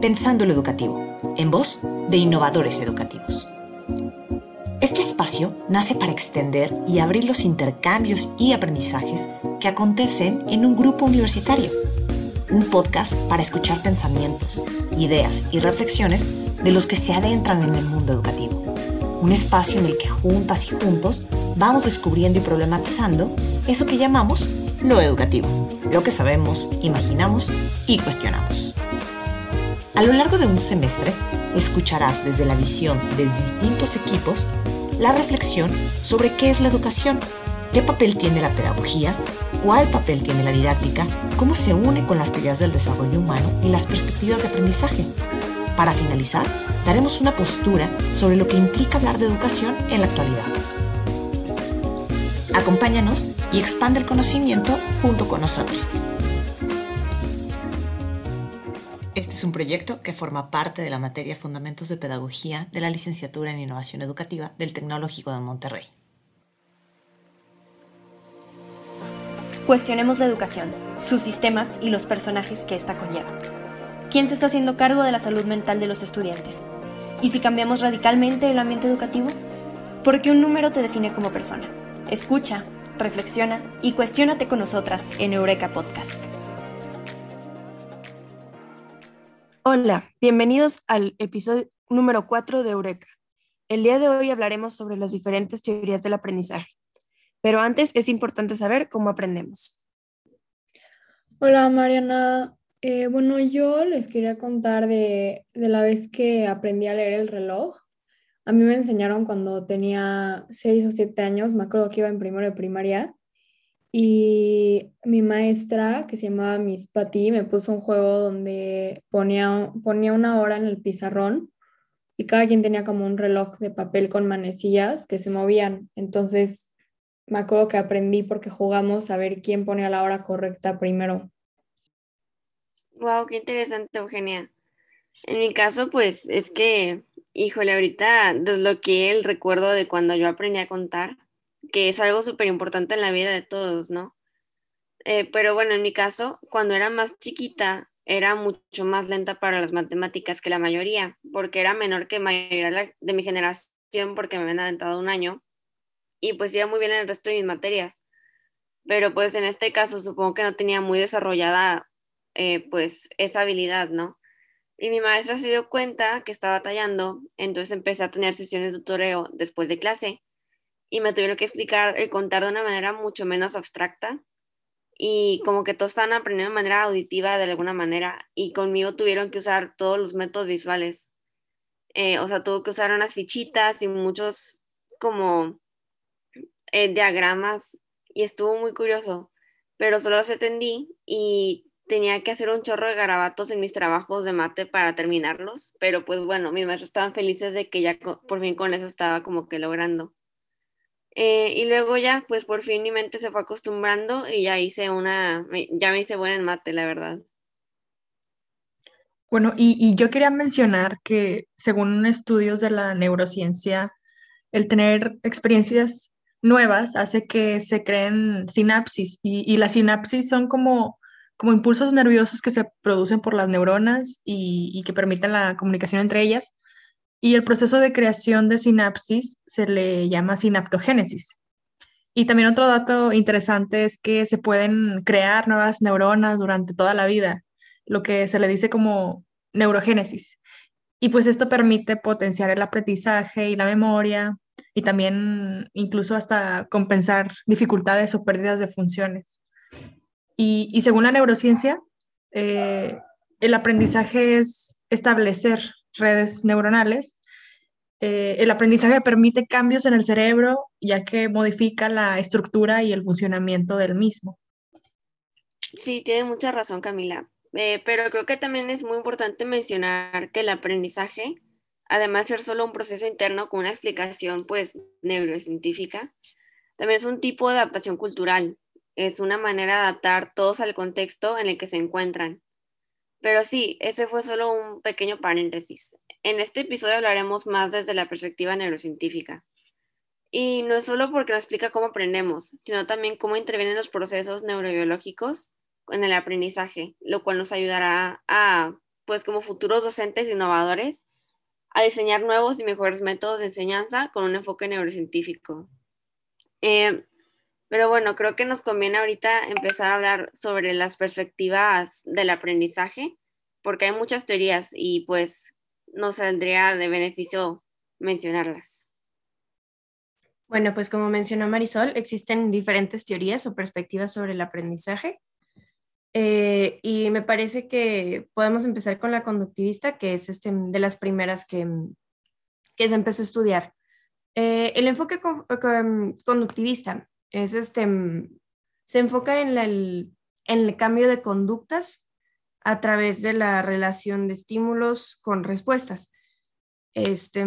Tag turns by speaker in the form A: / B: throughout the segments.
A: Pensando lo Educativo, en voz de innovadores educativos. Este espacio nace para extender y abrir los intercambios y aprendizajes que acontecen en un grupo universitario. Un podcast para escuchar pensamientos, ideas y reflexiones de los que se adentran en el mundo educativo. Un espacio en el que juntas y juntos vamos descubriendo y problematizando eso que llamamos lo educativo, lo que sabemos, imaginamos y cuestionamos. A lo largo de un semestre, escucharás desde la visión de distintos equipos la reflexión sobre qué es la educación, qué papel tiene la pedagogía, cuál papel tiene la didáctica, cómo se une con las teorías del desarrollo humano y las perspectivas de aprendizaje. Para finalizar, daremos una postura sobre lo que implica hablar de educación en la actualidad. Acompáñanos y expande el conocimiento junto con nosotros. Es un proyecto que forma parte de la materia Fundamentos de Pedagogía de la Licenciatura en Innovación Educativa del Tecnológico de Monterrey.
B: Cuestionemos la educación, sus sistemas y los personajes que ésta conlleva. ¿Quién se está haciendo cargo de la salud mental de los estudiantes? ¿Y si cambiamos radicalmente el ambiente educativo? Porque un número te define como persona. Escucha, reflexiona y cuestiónate con nosotras en Eureka Podcast.
C: Hola, bienvenidos al episodio número 4 de Eureka. El día de hoy hablaremos sobre las diferentes teorías del aprendizaje, pero antes es importante saber cómo aprendemos.
D: Hola Mariana, eh, bueno, yo les quería contar de, de la vez que aprendí a leer el reloj. A mí me enseñaron cuando tenía 6 o 7 años, me acuerdo que iba en primero de primaria, y mi maestra, que se llamaba Miss Patty, me puso un juego donde ponía, ponía una hora en el pizarrón y cada quien tenía como un reloj de papel con manecillas que se movían. Entonces, me acuerdo que aprendí porque jugamos a ver quién ponía la hora correcta primero.
E: Wow, qué interesante, Eugenia. En mi caso, pues es que, híjole, ahorita desbloqueé el recuerdo de cuando yo aprendí a contar que es algo súper importante en la vida de todos, ¿no? Eh, pero bueno, en mi caso, cuando era más chiquita, era mucho más lenta para las matemáticas que la mayoría, porque era menor que mayoría de mi generación, porque me habían adelantado un año, y pues iba muy bien en el resto de mis materias. Pero pues en este caso supongo que no tenía muy desarrollada eh, pues esa habilidad, ¿no? Y mi maestra se dio cuenta que estaba tallando, entonces empecé a tener sesiones de tutoreo después de clase y me tuvieron que explicar el contar de una manera mucho menos abstracta y como que todos estaban aprendiendo de manera auditiva de alguna manera y conmigo tuvieron que usar todos los métodos visuales. Eh, o sea, tuvo que usar unas fichitas y muchos como eh, diagramas y estuvo muy curioso, pero solo los atendí y tenía que hacer un chorro de garabatos en mis trabajos de mate para terminarlos, pero pues bueno, mis maestros estaban felices de que ya por fin con eso estaba como que logrando. Eh, y luego ya, pues por fin mi mente se fue acostumbrando y ya hice una, ya me hice buena en mate, la verdad.
F: Bueno, y, yo quería mencionar que según estudios de la neurociencia, el tener experiencias nuevas hace que se creen sinapsis y, las sinapsis son como, como impulsos nerviosos que se producen por las neuronas y, y que permiten la comunicación entre ellas y el proceso de creación de sinapsis se le llama sinaptogénesis. Y también otro dato interesante es que se pueden crear nuevas neuronas durante toda la vida, lo que se le dice como neurogénesis. Y pues esto permite potenciar el aprendizaje y la memoria y también incluso hasta compensar dificultades o pérdidas de funciones. Y, según la neurociencia, eh, el aprendizaje es establecer redes neuronales, eh, el aprendizaje permite cambios en el cerebro ya que modifica la estructura y el funcionamiento del mismo.
E: Sí, tiene mucha razón Camila, eh, pero creo que también es muy importante mencionar que el aprendizaje, además de ser solo un proceso interno con una explicación pues neurocientífica, también es un tipo de adaptación cultural, es una manera de adaptar todos al contexto en el que se encuentran. Pero sí, ese fue solo un pequeño paréntesis. En este episodio hablaremos más desde la perspectiva neurocientífica. Y no es solo porque nos explica cómo aprendemos, sino también cómo intervienen los procesos neurobiológicos en el aprendizaje, lo cual nos ayudará a pues como futuros docentes innovadores, a diseñar nuevos y mejores métodos de enseñanza con un enfoque neurocientífico. Eh, pero bueno, creo que nos conviene ahorita empezar a hablar sobre las perspectivas del aprendizaje, porque hay muchas teorías y pues nos saldría de beneficio mencionarlas.
C: Bueno, pues como mencionó Marisol, existen diferentes teorías o perspectivas sobre el aprendizaje. Eh, y me parece que podemos empezar con la conductivista, que es este, de las primeras que, que se empezó a estudiar. Eh, el enfoque conductivista es este, se enfoca en, el, en el cambio de conductas a través de la relación de estímulos con respuestas. Este,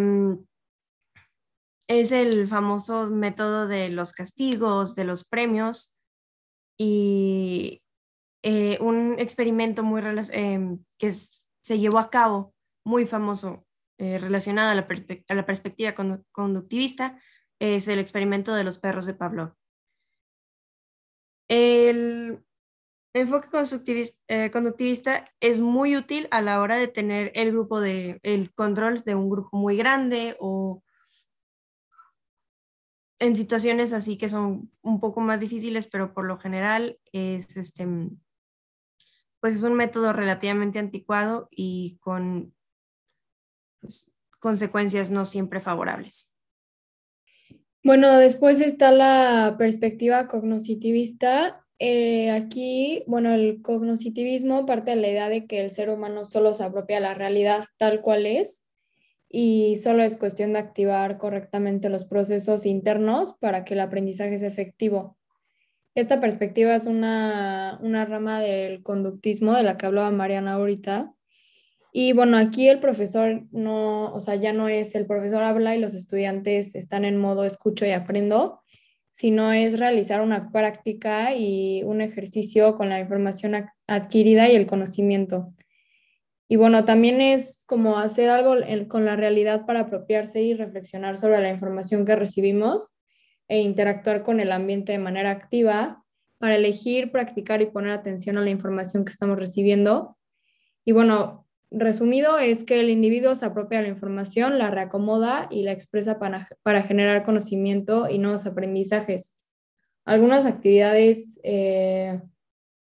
C: es el famoso método de los castigos, de los premios y eh, un experimento muy em, que se llevó a cabo, muy famoso, eh, relacionado a la, a la perspectiva conductivista, es el experimento de los perros de Pavlov. El enfoque eh, conductivista, es muy útil a la hora de tener el grupo de, el control de un grupo muy grande o en situaciones así que son un poco más difíciles, pero por lo general es este, pues es un método relativamente anticuado y con pues, consecuencias no siempre favorables.
D: Bueno, después está la perspectiva cognitivista. Eh, aquí, bueno, el cognitivismo parte de la idea de que el ser humano solo se apropia la realidad tal cual es y solo es cuestión de activar correctamente los procesos internos para que el aprendizaje sea efectivo. Esta perspectiva es una, una rama del conductismo de la que hablaba Mariana ahorita y bueno, aquí el profesor no, o sea, ya no es el profesor habla y los estudiantes están en modo escucho y aprendo, sino es realizar una práctica y un ejercicio con la información adquirida y el conocimiento. Y bueno, también es como hacer algo con la realidad para apropiarse y reflexionar sobre la información que recibimos e interactuar con el ambiente de manera activa para elegir, practicar y poner atención a la información que estamos recibiendo. Y bueno, resumido es que el individuo se apropia la información, la reacomoda y la expresa para, generar conocimiento y nuevos aprendizajes. Algunas actividades eh,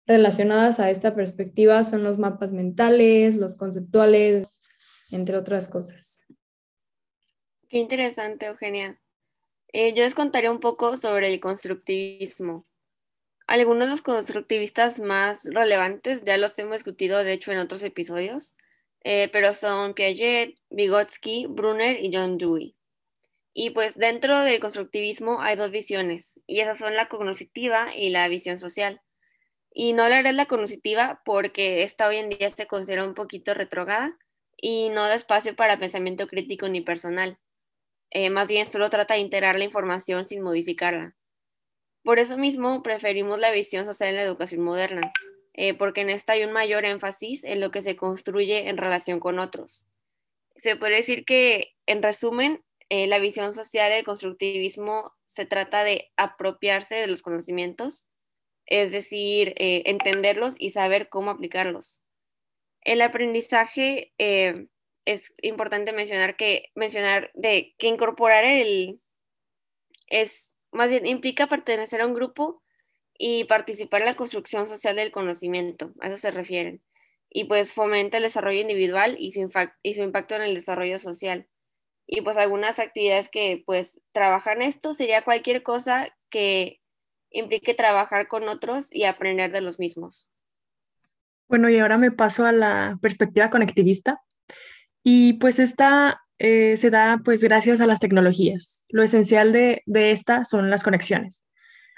D: relacionadas a esta perspectiva son los mapas mentales, los conceptuales, entre otras cosas.
E: Qué interesante, Eugenia. Eh, yo les contaré un poco sobre el constructivismo. Algunos de los constructivistas más relevantes ya los hemos discutido, de hecho, en otros episodios, eh, pero son Piaget, Vygotsky, Brunner y John Dewey. Y pues dentro del constructivismo hay dos visiones, y esas son la cognitiva y la visión social. Y no hablaré de la cognitiva porque esta hoy en día se considera un poquito retrogada y no da espacio para pensamiento crítico ni personal. Eh, más bien solo trata de integrar la información sin modificarla. Por eso mismo preferimos la visión social en la educación moderna, eh, porque en esta hay un mayor énfasis en lo que se construye en relación con otros. Se puede decir que, en resumen, eh, la visión social del constructivismo se trata de apropiarse de los conocimientos, es decir, eh, entenderlos y saber cómo aplicarlos. El aprendizaje es importante mencionar que mencionar de que incorporar el es más bien implica pertenecer a un grupo y participar en la construcción social del conocimiento, a eso se refieren. Y pues fomenta el desarrollo individual y su, impacto en el desarrollo social. Y pues algunas actividades que pues trabajan esto sería cualquier cosa que implique trabajar con otros y aprender de los mismos.
F: Bueno, y ahora me paso a la perspectiva conectivista. Y pues esta eh, se da pues gracias a las tecnologías. Lo esencial de, de esta son las conexiones.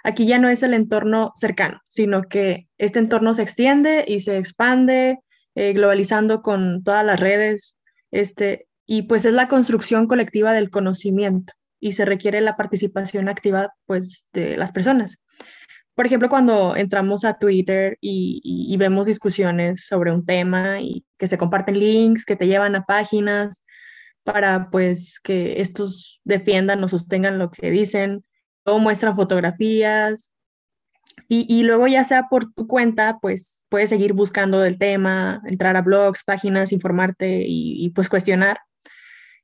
F: Aquí ya no es el entorno cercano, sino que este entorno se extiende y se expande, eh, globalizando con todas las redes, este, y pues es la construcción colectiva del conocimiento y se requiere la participación activa pues de las personas. Por ejemplo, cuando entramos a Twitter y, y, vemos discusiones sobre un tema y que se comparten links que te llevan a páginas para pues que estos defiendan o sostengan lo que dicen muestran fotografías Y, luego ya sea por tu cuenta, pues puedes seguir buscando del tema, entrar a blogs, páginas, informarte y, pues cuestionar.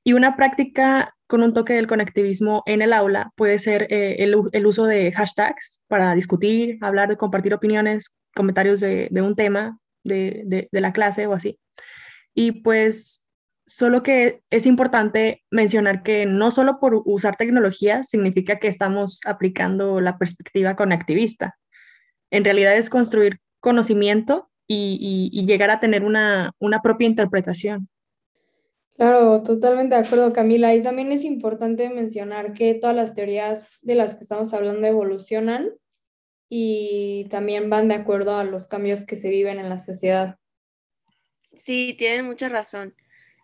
F: Y una práctica con un toque del conectivismo en el aula puede ser eh, el, uso de hashtags para discutir, hablar, compartir opiniones, comentarios de, un tema de, de la clase o así. Y pues solo que es importante mencionar que no solo por usar tecnología significa que estamos aplicando la perspectiva conectivista en realidad es construir conocimiento y, llegar a tener una, propia interpretación.
D: Claro, totalmente de acuerdo, Camila. Y también es importante mencionar que todas las teorías de las que estamos hablando evolucionan y también van de acuerdo a los cambios que se viven en la sociedad.
E: Sí, tienen mucha razón.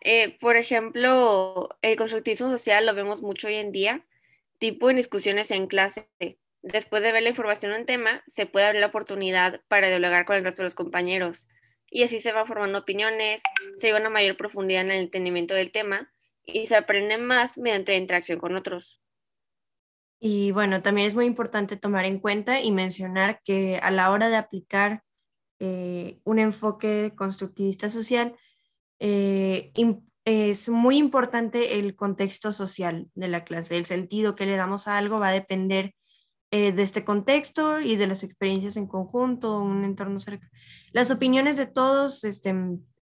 E: Eh, por ejemplo, el constructivismo social lo vemos mucho hoy en día, tipo en discusiones en clase después de ver la información en tema, se puede abrir la oportunidad para dialogar con el resto de los compañeros. Y así se van formando opiniones, se llega a una mayor profundidad en el entendimiento del tema y se aprende más mediante interacción con otros.
C: Y bueno, también es muy importante tomar en cuenta y mencionar que a la hora de aplicar eh, un enfoque constructivista social, eh, es muy importante el contexto social de la clase. El sentido que le damos a algo va a depender eh, de este contexto y de las experiencias en conjunto, un entorno cerca. Las opiniones de todos este,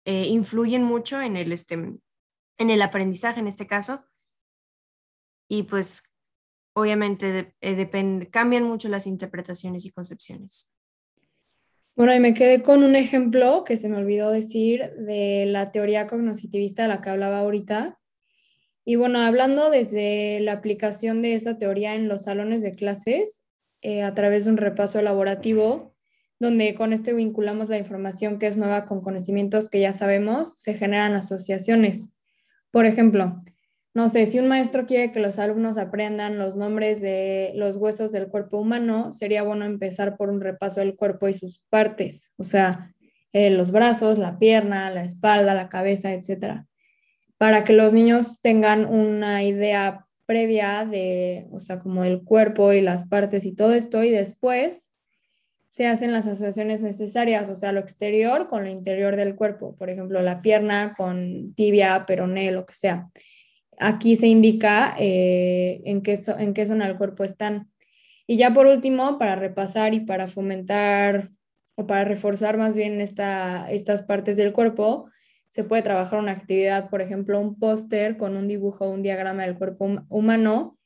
C: eh, influyen mucho en el, este, en el aprendizaje en este caso y pues obviamente eh, cambian mucho las interpretaciones y concepciones.
D: Bueno, y me quedé con un ejemplo que se me olvidó decir de la teoría cognitivista de la que hablaba ahorita, y bueno, hablando desde la aplicación de esta teoría en los salones de clases, eh, a través de un repaso elaborativo, donde con este vinculamos la información que es nueva con conocimientos que ya sabemos, se generan asociaciones. Por ejemplo, no sé, si un maestro quiere que los alumnos aprendan los nombres de los huesos del cuerpo humano, sería bueno empezar por un repaso del cuerpo y sus partes, o sea, eh, los brazos, la pierna, la espalda, la cabeza, etcétera para que los niños tengan una idea previa de, o sea, como el cuerpo y las partes y todo esto, y después se hacen las asociaciones necesarias, o sea, lo exterior con lo interior del cuerpo, por ejemplo, la pierna con tibia, peroné, lo que sea. Aquí se indica eh, en, qué en qué zona del cuerpo están. Y ya por último, para repasar y para fomentar o para reforzar más bien esta, estas partes del cuerpo, se puede trabajar una actividad, por ejemplo, un póster con un dibujo, un diagrama del cuerpo humano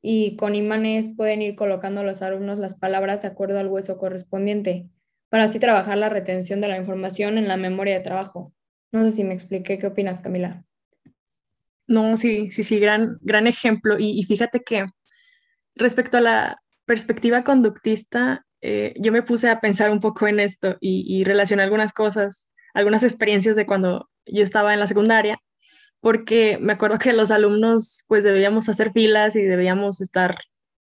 D: y con imanes pueden ir colocando los alumnos las palabras de acuerdo al hueso correspondiente para así trabajar la retención de la información en la memoria de trabajo. No sé si me expliqué, ¿qué opinas, Camila?
F: No, sí, sí, sí, gran, gran ejemplo. Y, fíjate que respecto a la perspectiva conductista, eh, yo me puse a pensar un poco en esto y, y relacioné algunas cosas algunas experiencias de cuando yo estaba en la secundaria, porque me acuerdo que los alumnos pues debíamos hacer filas y debíamos estar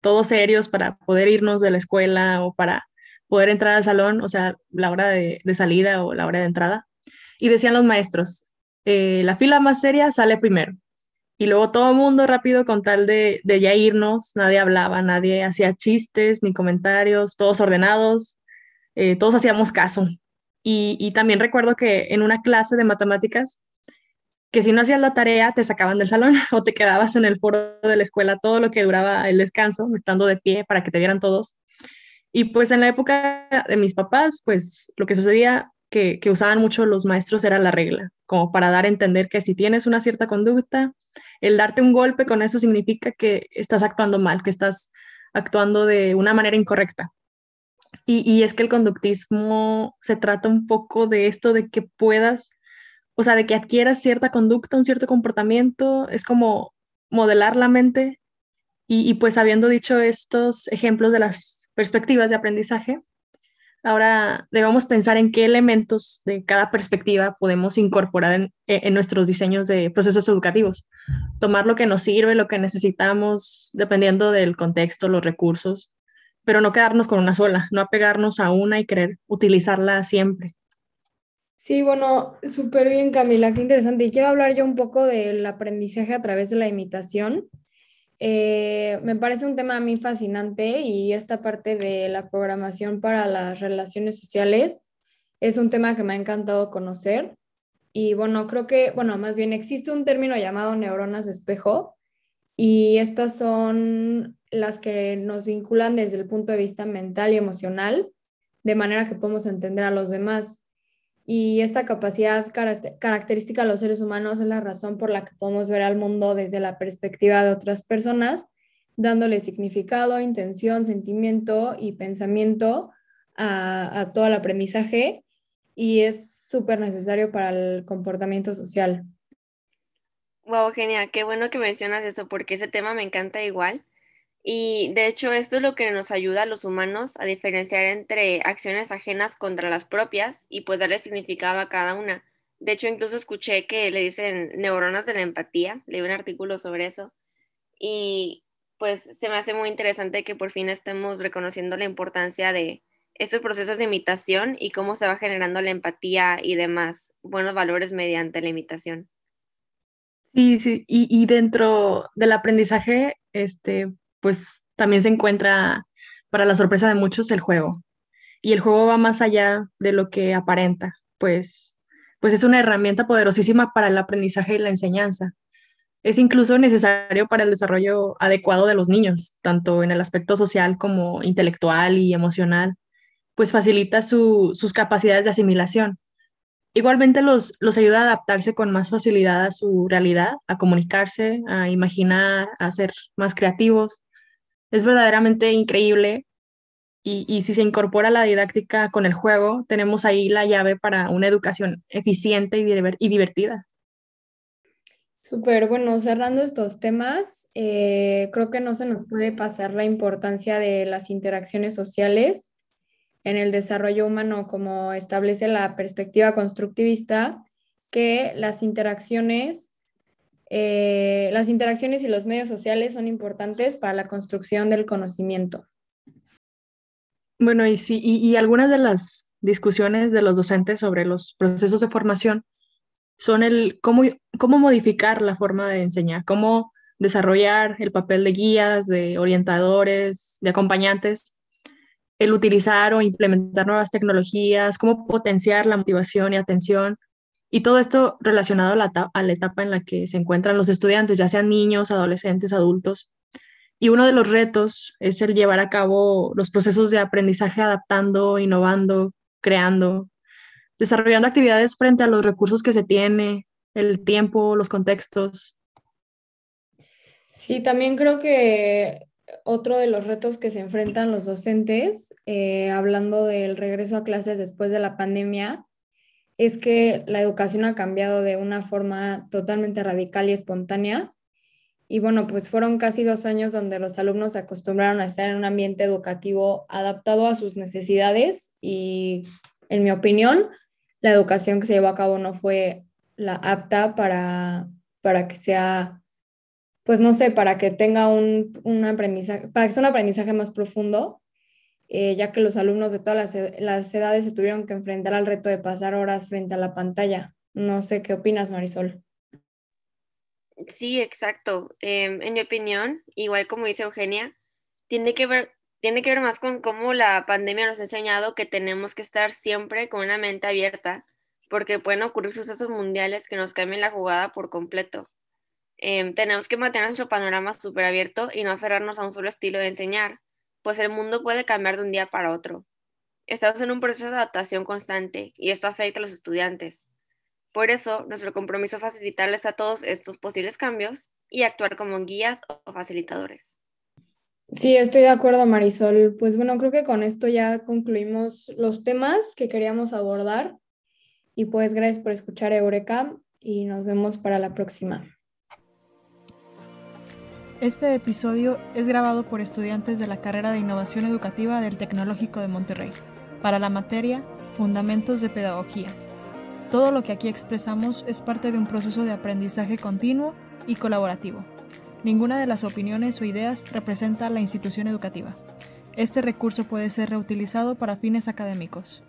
F: todos serios para poder irnos de la escuela o para poder entrar al salón, o sea, la hora de, salida o la hora de entrada. Y decían los maestros, eh, la fila más seria sale primero. Y luego todo el mundo rápido con tal de, ya irnos, nadie hablaba, nadie hacía chistes ni comentarios, todos ordenados, eh, todos hacíamos caso. Y, también recuerdo que en una clase de matemáticas, que si no hacías la tarea, te sacaban del salón o te quedabas en el foro de la escuela todo lo que duraba el descanso, estando de pie para que te vieran todos. Y pues en la época de mis papás, pues lo que sucedía que, usaban mucho los maestros era la regla, como para dar a entender que si tienes una cierta conducta, el darte un golpe con eso significa que estás actuando mal, que estás actuando de una manera incorrecta. Y, es que el conductismo se trata un poco de esto de que puedas, o sea, de que adquieras cierta conducta, un cierto comportamiento, es como modelar la mente. Y, y pues habiendo dicho estos ejemplos de las perspectivas de aprendizaje, ahora debemos pensar en qué elementos de cada perspectiva podemos incorporar en, en, nuestros diseños de procesos educativos. Tomar lo que nos sirve, lo que necesitamos, dependiendo del contexto, los recursos, pero no quedarnos con una sola, no apegarnos a una y querer utilizarla siempre.
D: Sí, bueno, súper bien Camila, qué interesante. Y quiero hablar yo un poco del aprendizaje a través de la imitación. Eh, me parece un tema a mí fascinante y esta parte de la programación para las relaciones sociales es un tema que me ha encantado conocer. Y bueno, creo que, bueno, más bien existe un término llamado neuronas espejo y estas son las que nos vinculan desde el punto de vista mental y emocional, de manera que podemos entender a los demás. Y esta capacidad característica de los seres humanos es la razón por la que podemos ver al mundo desde la perspectiva de otras personas, dándole significado, intención, sentimiento y pensamiento a, todo el aprendizaje y es súper necesario para el comportamiento social.
E: Wow, genial, qué bueno que mencionas eso porque ese tema me encanta igual. Y de hecho esto es lo que nos ayuda a los humanos a diferenciar entre acciones ajenas contra las propias y pues darle significado a cada una. De hecho incluso escuché que le dicen neuronas de la empatía, leí un artículo sobre eso y pues se me hace muy interesante que por fin estemos reconociendo la importancia de estos procesos de imitación y cómo se va generando la empatía y demás buenos valores mediante la imitación.
F: Sí, sí, y, y dentro del aprendizaje, este, pues también se encuentra, para la sorpresa de muchos, el juego. Y el juego va más allá de lo que aparenta, pues, pues es una herramienta poderosísima para el aprendizaje y la enseñanza. Es incluso necesario para el desarrollo adecuado de los niños, tanto en el aspecto social como intelectual y emocional, pues facilita sus capacidades de asimilación. Igualmente los, los ayuda a adaptarse con más facilidad a su realidad, a comunicarse, a imaginar, a ser más creativos es verdaderamente increíble y, si se incorpora la didáctica con el juego, tenemos ahí la llave para una educación eficiente y, y divertida.
D: Súper, bueno, cerrando estos temas, eh, creo que no se nos puede pasar la importancia de las interacciones sociales en el desarrollo humano, como establece la perspectiva constructivista, que las interacciones eh, las interacciones y los medios sociales son importantes para la construcción del conocimiento.
F: Bueno, y sí, y, algunas de las discusiones de los docentes sobre los procesos de formación son el cómo, cómo modificar la forma de enseñar, cómo desarrollar el papel de guías, de orientadores, de acompañantes, el utilizar o implementar nuevas tecnologías, cómo potenciar la motivación y atención, y todo esto relacionado a la, etapa en la que se encuentran los estudiantes, ya sean niños, adolescentes, adultos. Y uno de los retos es el llevar a cabo los procesos de aprendizaje adaptando, innovando, creando, desarrollando actividades frente a los recursos que se tiene, el tiempo, los contextos.
D: Sí, también creo que otro de los retos que se enfrentan los docentes, eh, hablando del regreso a clases después de la pandemia, es que la educación ha cambiado de una forma totalmente radical y espontánea. Y bueno, pues fueron casi dos años donde los alumnos se acostumbraron a estar en un ambiente educativo adaptado a sus necesidades y, en mi opinión, la educación que se llevó a cabo no fue la apta para, para que sea, pues no sé, para que tenga un, un aprendizaje, para que sea un aprendizaje más profundo eh, ya que los alumnos de todas las, edades se tuvieron que enfrentar al reto de pasar horas frente a la pantalla. No sé qué opinas, Marisol.
E: Sí, exacto. Em, en mi opinión, igual como dice Eugenia, tiene que ver tiene que ver más con cómo la pandemia nos ha enseñado que tenemos que estar siempre con una mente abierta, porque pueden ocurrir sucesos mundiales que nos cambien la jugada por completo. Em, tenemos que mantener nuestro panorama súper abierto y no aferrarnos a un solo estilo de enseñar, pues el mundo puede cambiar de un día para otro. Estamos en un proceso de adaptación constante y esto afecta a los estudiantes. Por eso, nuestro compromiso es facilitarles a todos estos posibles cambios y actuar como guías o facilitadores.
D: Sí, estoy de acuerdo, Marisol. Pues bueno, creo que con esto ya concluimos los temas que queríamos abordar. Y pues gracias por escuchar Eureka y nos vemos para la próxima.
G: Este episodio es grabado por estudiantes de la carrera de Innovación Educativa del Tecnológico de Monterrey, para la materia Fundamentos de Pedagogía. Todo lo que aquí expresamos es parte de un proceso de aprendizaje continuo y colaborativo. Ninguna de las opiniones o ideas representa a la institución educativa. Este recurso puede ser reutilizado para fines académicos.